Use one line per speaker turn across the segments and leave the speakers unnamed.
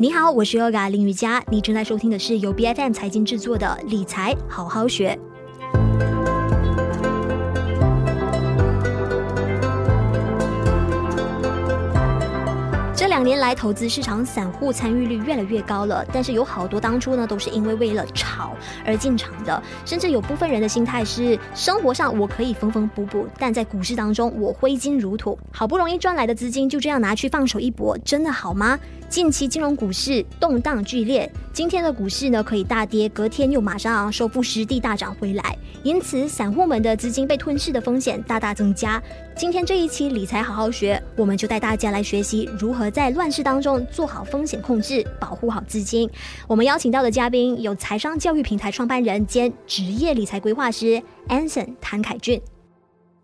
你好，我是 Yoga 林雨佳，你正在收听的是由 BFM 财经制作的理财好好学。两年来，投资市场散户参与率越来越高了，但是有好多当初呢，都是因为为了炒而进场的，甚至有部分人的心态是：生活上我可以缝缝补补，但在股市当中我挥金如土，好不容易赚来的资金就这样拿去放手一搏，真的好吗？近期金融股市动荡剧烈，今天的股市呢可以大跌，隔天又马上收复失地大涨回来，因此散户们的资金被吞噬的风险大大增加。今天这一期理财好好学，我们就带大家来学习如何在乱世当中做好风险控制，保护好资金。我们邀请到的嘉宾有财商教育平台创办人兼职业理财规划师 Anson 谭凯俊。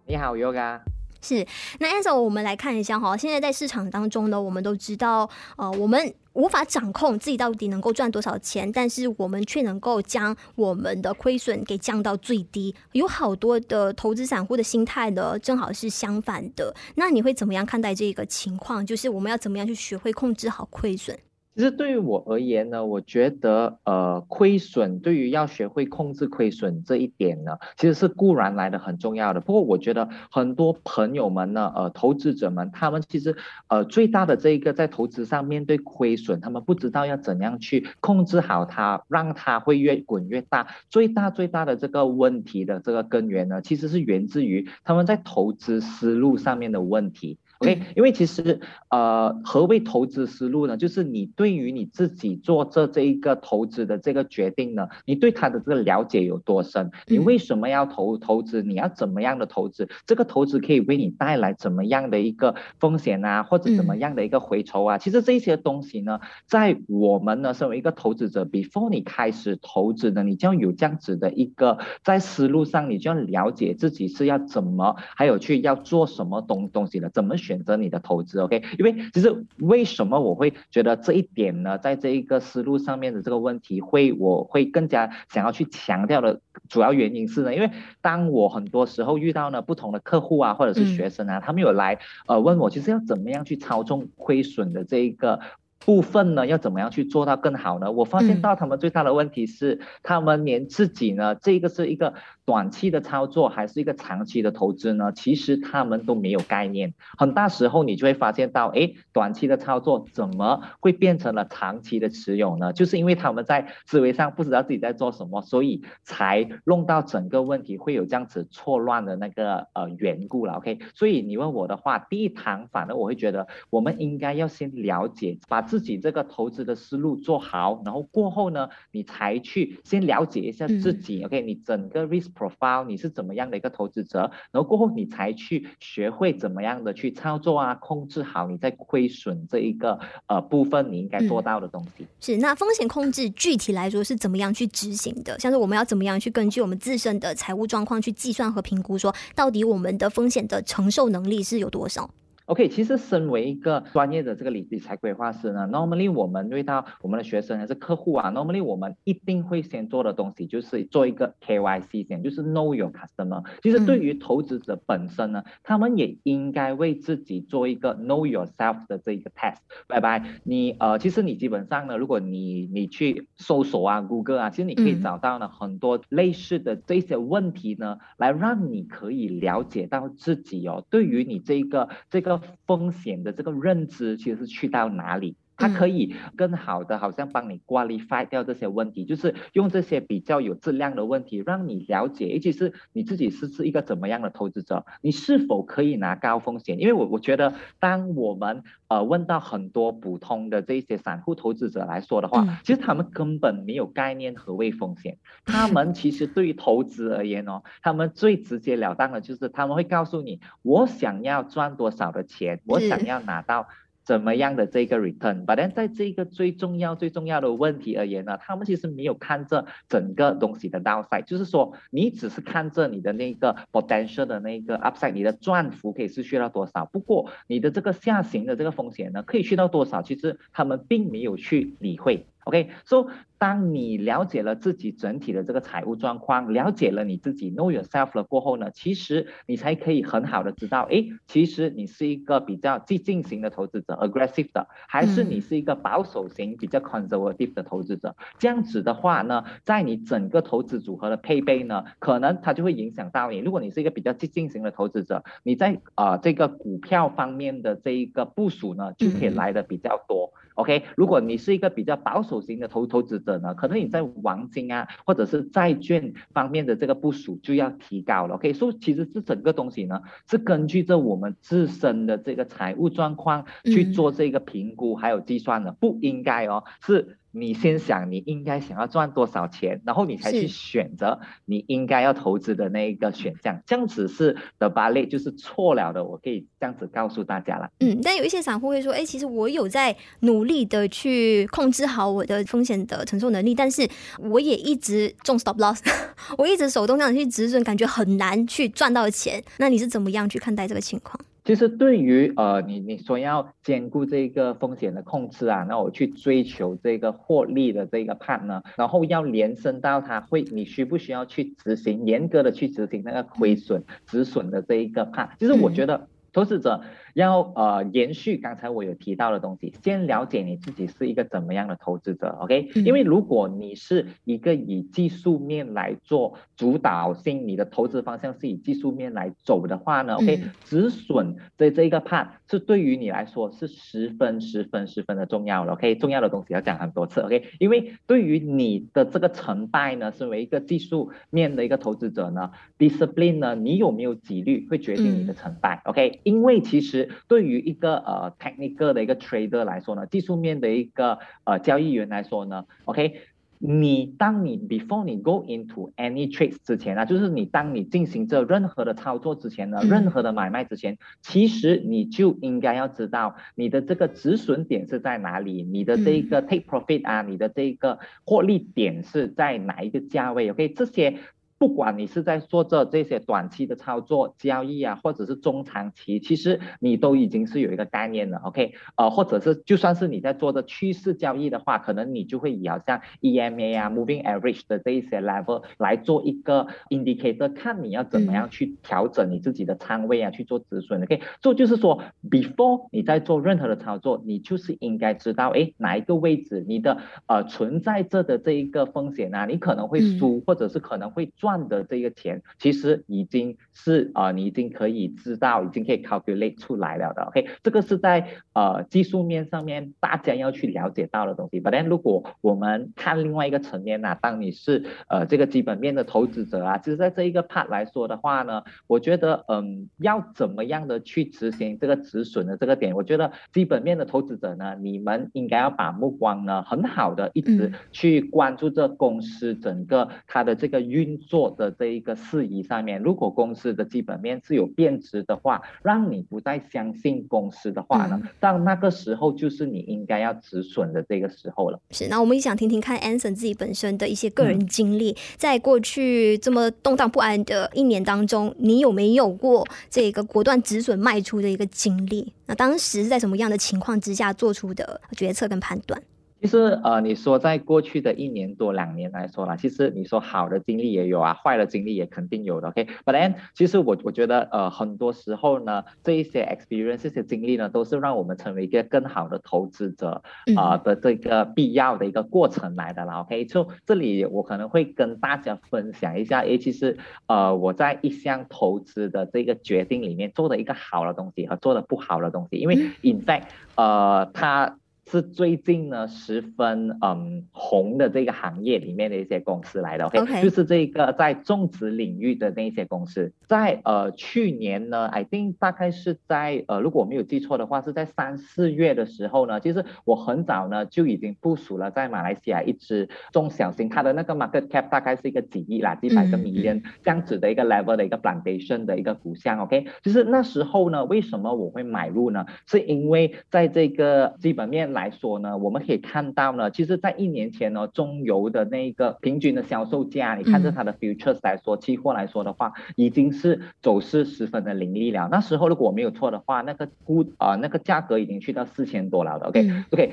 你好，Yoga。
是，那 a n s o 我们来看一下哈，现在在市场当中呢，我们都知道，呃，我们无法掌控自己到底能够赚多少钱，但是我们却能够将我们的亏损给降到最低。有好多的投资散户的心态呢，正好是相反的。那你会怎么样看待这个情况？就是我们要怎么样去学会控制好亏损？
其实对于我而言呢，我觉得呃亏损对于要学会控制亏损这一点呢，其实是固然来的很重要的。不过我觉得很多朋友们呢，呃投资者们，他们其实呃最大的这一个在投资上面对亏损，他们不知道要怎样去控制好它，让它会越滚越大。最大最大的这个问题的这个根源呢，其实是源自于他们在投资思路上面的问题。OK，因为其实，呃，何谓投资思路呢？就是你对于你自己做这这一个投资的这个决定呢，你对它的这个了解有多深？你为什么要投投资？你要怎么样的投资？这个投资可以为你带来怎么样的一个风险啊，或者怎么样的一个回酬啊？其实这些东西呢，在我们呢，身为一个投资者，before 你开始投资呢，你就要有这样子的一个在思路上，你就要了解自己是要怎么，还有去要做什么东东西的，怎么选。选择你的投资，OK？因为其实为什么我会觉得这一点呢？在这一个思路上面的这个问题，会我会更加想要去强调的主要原因是呢，因为当我很多时候遇到呢不同的客户啊，或者是学生啊，他们有来呃问我，其实要怎么样去操纵亏损的这一个部分呢？要怎么样去做到更好呢？我发现到他们最大的问题是，他们连自己呢，这个是一个。短期的操作还是一个长期的投资呢？其实他们都没有概念。很大时候你就会发现到，哎，短期的操作怎么会变成了长期的持有呢？就是因为他们在思维上不知道自己在做什么，所以才弄到整个问题会有这样子错乱的那个呃缘故了。OK，所以你问我的话，第一堂反而我会觉得我们应该要先了解，把自己这个投资的思路做好，然后过后呢，你才去先了解一下自己。嗯、OK，你整个 risk profile 你是怎么样的一个投资者，然后过后你才去学会怎么样的去操作啊，控制好你在亏损这一个呃部分你应该做到的东西。
嗯、是，那风险控制具体来说是怎么样去执行的？像是我们要怎么样去根据我们自身的财务状况去计算和评估，说到底我们的风险的承受能力是有多少
？OK，其实身为一个专业的这个理理财规划师呢，normally 我们遇到我们的学生还是客户啊，normally 我们一定会先做的东西就是做一个 KYC 先，就是 Know Your Customer。其实对于投资者本身呢，他们也应该为自己做一个 Know Yourself 的这一个 test。拜拜，你呃，其实你基本上呢，如果你你去搜索啊，Google 啊，其实你可以找到呢很多类似的这些问题呢，来让你可以了解到自己哦，对于你这个这个。风险的这个认知其实是去到哪里？它可以更好的，好像帮你 qualify 掉这些问题，就是用这些比较有质量的问题，让你了解，尤其是你自己是是一个怎么样的投资者，你是否可以拿高风险？因为我我觉得，当我们呃问到很多普通的这些散户投资者来说的话，其实他们根本没有概念何谓风险。他们其实对于投资而言哦，他们最直截了当的就是他们会告诉你，我想要赚多少的钱，我想要拿到。怎么样的这个 return，但在这个最重要最重要的问题而言呢，他们其实没有看这整个东西的 downside，就是说你只是看着你的那个 potential 的那个 upside，你的赚幅可以是去到多少，不过你的这个下行的这个风险呢，可以去到多少，其实他们并没有去理会。OK，so、okay? 当你了解了自己整体的这个财务状况，了解了你自己 know yourself 了过后呢，其实你才可以很好的知道，哎，其实你是一个比较激进型的投资者，aggressive 的，还是你是一个保守型、比较 conservative 的投资者。这样子的话呢，在你整个投资组合的配备呢，可能它就会影响到你。如果你是一个比较激进型的投资者，你在啊、呃、这个股票方面的这一个部署呢，就可以来的比较多。OK，如果你是一个比较保守型的投投资者呢，可能你在黄金啊，或者是债券方面的这个部署就要提高了。OK，所以其实这整个东西呢，是根据着我们自身的这个财务状况去做这个评估还有计算的，不应该哦，是。你先想你应该想要赚多少钱，然后你才去选择你应该要投资的那一个选项，这样子是的吧？类就是错了的，我可以这样子告诉大家了。
嗯，但有一些散户会说，哎，其实我有在努力的去控制好我的风险的承受能力，但是我也一直中 stop loss，我一直手动这样去止损，感觉很难去赚到钱。那你是怎么样去看待这个情况？
其实对于呃你你说要兼顾这个风险的控制啊，那我去追求这个获利的这个 part 呢，然后要延伸到它会你需不需要去执行严格的去执行那个亏损止损的这一个 part，其实我觉得投资者。要呃延续刚才我有提到的东西，先了解你自己是一个怎么样的投资者，OK？因为如果你是一个以技术面来做主导性，你的投资方向是以技术面来走的话呢，OK？止损的这一个 part 是对于你来说是十分十分十分的重要了，OK？重要的东西要讲很多次，OK？因为对于你的这个成败呢，身为一个技术面的一个投资者呢，discipline 呢，你有没有纪律会决定你的成败，OK？因为其实对于一个呃 technical 的一个 trader 来说呢，技术面的一个呃交易员来说呢，OK，你当你 before 你 go into any trades 之前啊，就是你当你进行这任何的操作之前呢，任何的买卖之前，其实你就应该要知道你的这个止损点是在哪里，你的这个 take profit 啊，你的这个获利点是在哪一个价位，OK，这些。不管你是在做着这些短期的操作交易啊，或者是中长期，其实你都已经是有一个概念了，OK？呃，或者是就算是你在做着趋势交易的话，可能你就会以好像 EMA 啊、Moving Average 的这一些 level 来做一个 indicator，看你要怎么样去调整你自己的仓位啊，去做止损，OK？这就是说，before 你在做任何的操作，你就是应该知道，哎，哪一个位置你的呃存在着的这一个风险啊，你可能会输，或者是可能会赚。赚的这个钱其实已经是啊、呃，你已经可以知道，已经可以 calculate 出来了的。OK，这个是在呃技术面上面大家要去了解到的东西。But then 如果我们看另外一个层面呢、啊，当你是呃这个基本面的投资者啊，其实在这一个 part 来说的话呢，我觉得嗯要怎么样的去执行这个止损的这个点，我觉得基本面的投资者呢，你们应该要把目光呢很好的一直去关注这公司整个它的这个运作。的这一个事宜上面，如果公司的基本面是有变质的话，让你不再相信公司的话呢，到那个时候就是你应该要止损的这个时候了。
是，那我们也想听听看 Anson 自己本身的一些个人经历，嗯、在过去这么动荡不安的一年当中，你有没有过这个果断止损卖出的一个经历？那当时是在什么样的情况之下做出的决策跟判断？
其实呃，你说在过去的一年多两年来说啦，其实你说好的经历也有啊，坏的经历也肯定有的，OK？But then，其实我我觉得呃，很多时候呢，这一些 experience 这些经历呢，都是让我们成为一个更好的投资者啊、呃、的这个必要的一个过程来的啦，OK？就这里我可能会跟大家分享一下，诶，其实呃，我在一项投资的这个决定里面做的一个好的东西和做的不好的东西，因为 in fact，呃，它。是最近呢十分嗯红的这个行业里面的一些公司来的，OK，, okay. 就是这个在种植领域的那些公司，在呃去年呢，I think 大概是在呃如果我没有记错的话，是在三四月的时候呢，其实我很早呢就已经部署了在马来西亚一支中小型，它的那个 market cap 大概是一个几亿啦，几百个 million 这样子的一个 level 的一个 plantation 的一个股项，OK，就是那时候呢，为什么我会买入呢？是因为在这个基本面。来说呢，我们可以看到呢，其实，在一年前呢，中油的那个平均的销售价，你看着它的 futures 来说，期货来说的话，已经是走势十分的凌厉了。那时候如果我没有错的话，那个估啊、呃，那个价格已经去到四千多了的。OK，OK，、okay? okay,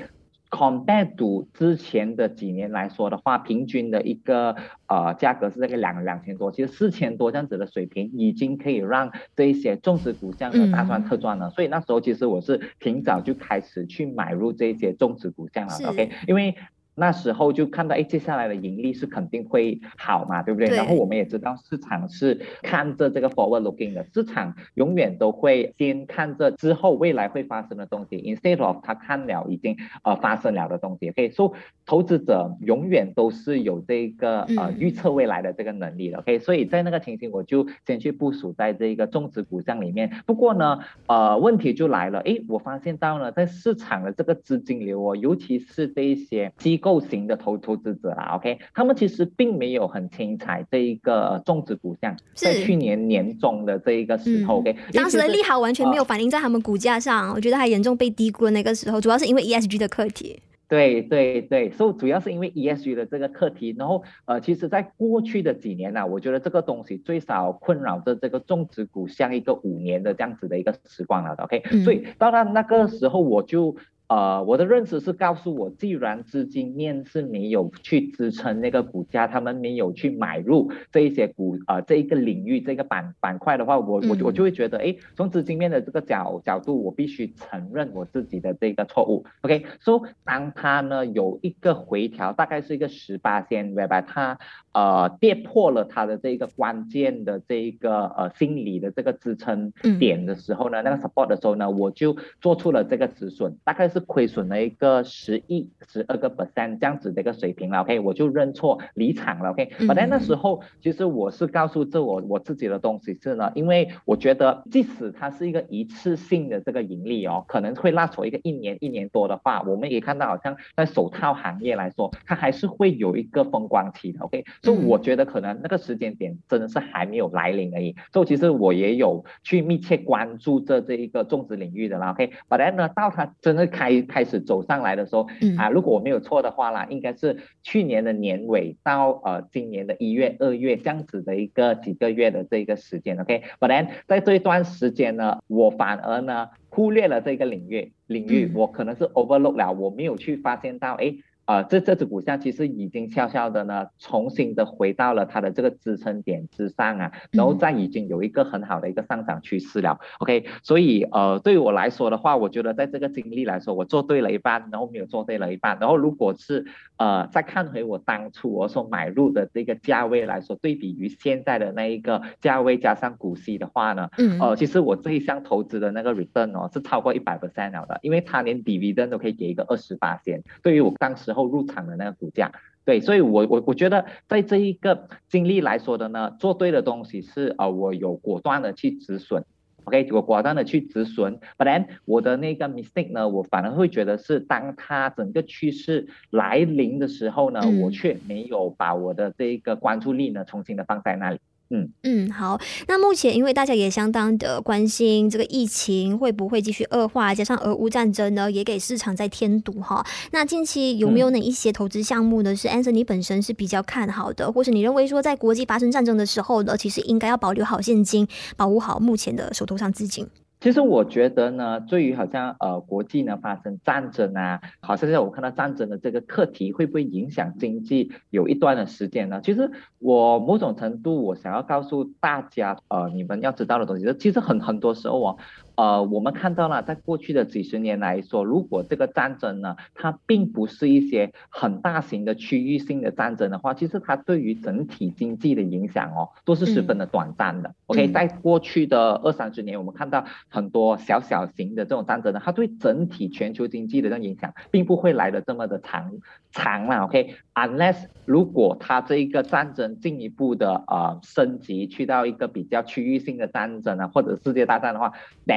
compare to 之前的几年来说的话，平均的一个呃价格是这个两两千多，其实四千多这样子的水平，已经可以让这一些种植股项大赚特赚了。嗯、所以那时候其实我是挺早就开始去买入这些种植股项了是，OK，因为。那时候就看到，哎，接下来的盈利是肯定会好嘛，对不对？对。然后我们也知道市场是看着这个 forward looking 的，市场永远都会先看着之后未来会发生的东西，instead of 他看了已经呃发生了的东西。可以说，投资者永远都是有这个呃预测未来的这个能力的。OK，所以在那个情形，我就先去部署在这个种植股项里面。不过呢，呃，问题就来了，哎，我发现到呢，在市场的这个资金流哦，尤其是这一些机构型的投投资者啦，OK，他们其实并没有很轻踩这一个种植股项，在去年年中的这一个时候，OK，
当时的利好完全没有反映在他们股价上，呃、我觉得还严重被低估了。那个时候，主要是因为 ESG 的课题。
对对对，所以主要是因为 ESG 的这个课题，然后呃，其实在过去的几年呢、啊，我觉得这个东西最少困扰着这个种植股像一个五年的这样子的一个时光了，OK，、嗯、所以到了那个时候我就。呃，我的认识是告诉我，既然资金面是没有去支撑那个股价，他们没有去买入这一些股，呃，这一个领域这个板板块的话，我我我就会觉得，哎，从资金面的这个角角度，我必须承认我自己的这个错误。OK，so、okay? 当它呢有一个回调，大概是一个十八线，whereby 它呃跌破了它的这个关键的这一个呃心理的这个支撑点的时候呢，嗯、那个 support 的时候呢，我就做出了这个止损，大概是。亏损了一个十亿十二个 percent 这样子的一个水平了，OK，我就认错离场了，OK。本来那时候其实我是告诉这我我自己的东西是呢，因为我觉得即使它是一个一次性的这个盈利哦，可能会拉出一个一年一年多的话，我们也看到好像在手套行业来说，它还是会有一个风光期的，OK。所以我觉得可能那个时间点真的是还没有来临而已。所以其实我也有去密切关注这这一个种植领域的啦，OK。本来呢，到它真的开开始走上来的时候，嗯、啊，如果我没有错的话啦，应该是去年的年尾到呃今年的一月、二月这样子的一个几个月的这个时间，OK，But then 在这一段时间呢，我反而呢忽略了这个领域，领域我可能是 overlook 了，我没有去发现到，哎。啊、呃，这这只股价其实已经悄悄的呢，重新的回到了它的这个支撑点之上啊，然后再已经有一个很好的一个上涨趋势了。OK，所以呃，对于我来说的话，我觉得在这个经历来说，我做对了一半，然后没有做对了一半。然后如果是呃再看回我当初我所买入的这个价位来说，对比于现在的那一个价位加上股息的话呢，嗯，呃，其实我这一项投资的那个 return 哦是超过一百 percent 了的，因为它连 dividend 都可以给一个二十八仙。对于我当时。后入场的那个股价，对，所以我我我觉得在这一个经历来说的呢，做对的东西是啊、呃，我有果断的去止损，OK，我果断的去止损，but then 我的那个 mistake 呢，我反而会觉得是当它整个趋势来临的时候呢，嗯、我却没有把我的这个关注力呢重新的放在那里。嗯
嗯，好。那目前因为大家也相当的关心这个疫情会不会继续恶化，加上俄乌战争呢，也给市场在添堵哈。那近期有没有哪一些投资项目呢？是 Anson 你本身是比较看好的，或是你认为说在国际发生战争的时候呢，其实应该要保留好现金，保护好目前的手头上资金？
其实我觉得呢，对于好像呃国际呢发生战争啊，好像在我看到战争的这个课题会不会影响经济有一段的时间呢？其实我某种程度我想要告诉大家，呃，你们要知道的东西，其实很很多时候啊。呃，我们看到了，在过去的几十年来说，如果这个战争呢，它并不是一些很大型的区域性的战争的话，其实它对于整体经济的影响哦，都是十分的短暂的。嗯、OK，在过去的二三十年，我们看到很多小小型的这种战争呢，它对整体全球经济的这种影响，并不会来的这么的长长了。OK，unless、okay? 如果它这一个战争进一步的呃升级，去到一个比较区域性的战争啊，或者世界大战的话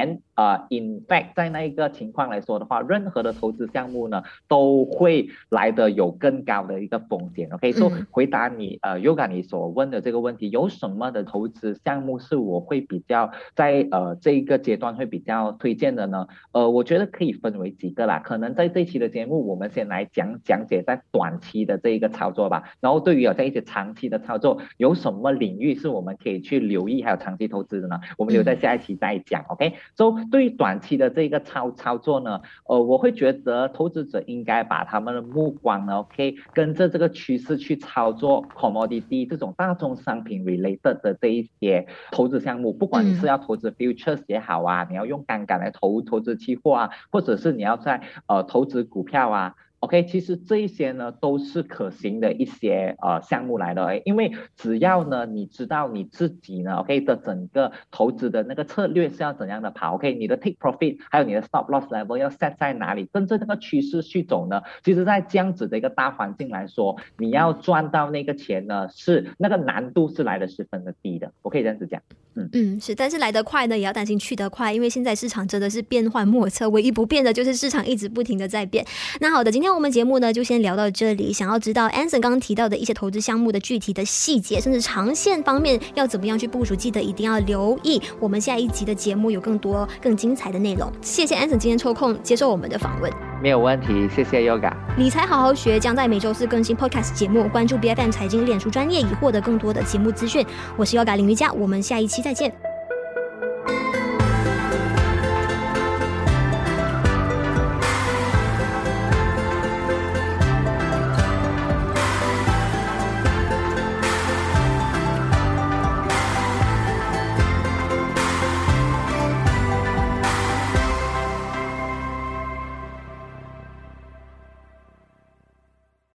again 啊、uh，in fact，在那一个情况来说的话，任何的投资项目呢，都会来的有更高的一个风险。OK，所以回答你呃 Yoga 你所问的这个问题，有什么的投资项目是我会比较在呃这一个阶段会比较推荐的呢？呃，我觉得可以分为几个啦。可能在这一期的节目，我们先来讲讲解在短期的这一个操作吧。然后对于有在一些长期的操作，有什么领域是我们可以去留意还有长期投资的呢？我们留在下一期再讲。OK，so 对于短期的这个操操作呢，呃，我会觉得投资者应该把他们的目光呢，OK，跟着这个趋势去操作 commodity 这种大宗商品 related 的这一些投资项目，不管你是要投资 futures 也好啊，你要用杠杆来投投资期货啊，或者是你要在呃投资股票啊。OK，其实这一些呢都是可行的一些呃项目来的，因为只要呢你知道你自己呢 OK 的整个投资的那个策略是要怎样的跑，OK，你的 take profit 还有你的 stop loss level 要 set 在哪里，跟着那个趋势去走呢，其实在这样子的一个大环境来说，你要赚到那个钱呢是那个难度是来的十分的低的，我可以这样子讲。
嗯嗯，是，但是来得快呢，也要担心去得快，因为现在市场真的是变幻莫测，唯一不变的就是市场一直不停的在变。那好的，今天我们节目呢就先聊到这里。想要知道 Anson 刚刚提到的一些投资项目的具体的细节，甚至长线方面要怎么样去部署，记得一定要留意我们下一集的节目，有更多更精彩的内容。谢谢 Anson 今天抽空接受我们的访问，
没有问题，谢谢 Yoga。
理财好好学将在每周四更新 Podcast 节目，关注 BFM 财经脸书专业以获得更多的节目资讯。我是 Yoga 林瑜伽，我们下一期再见。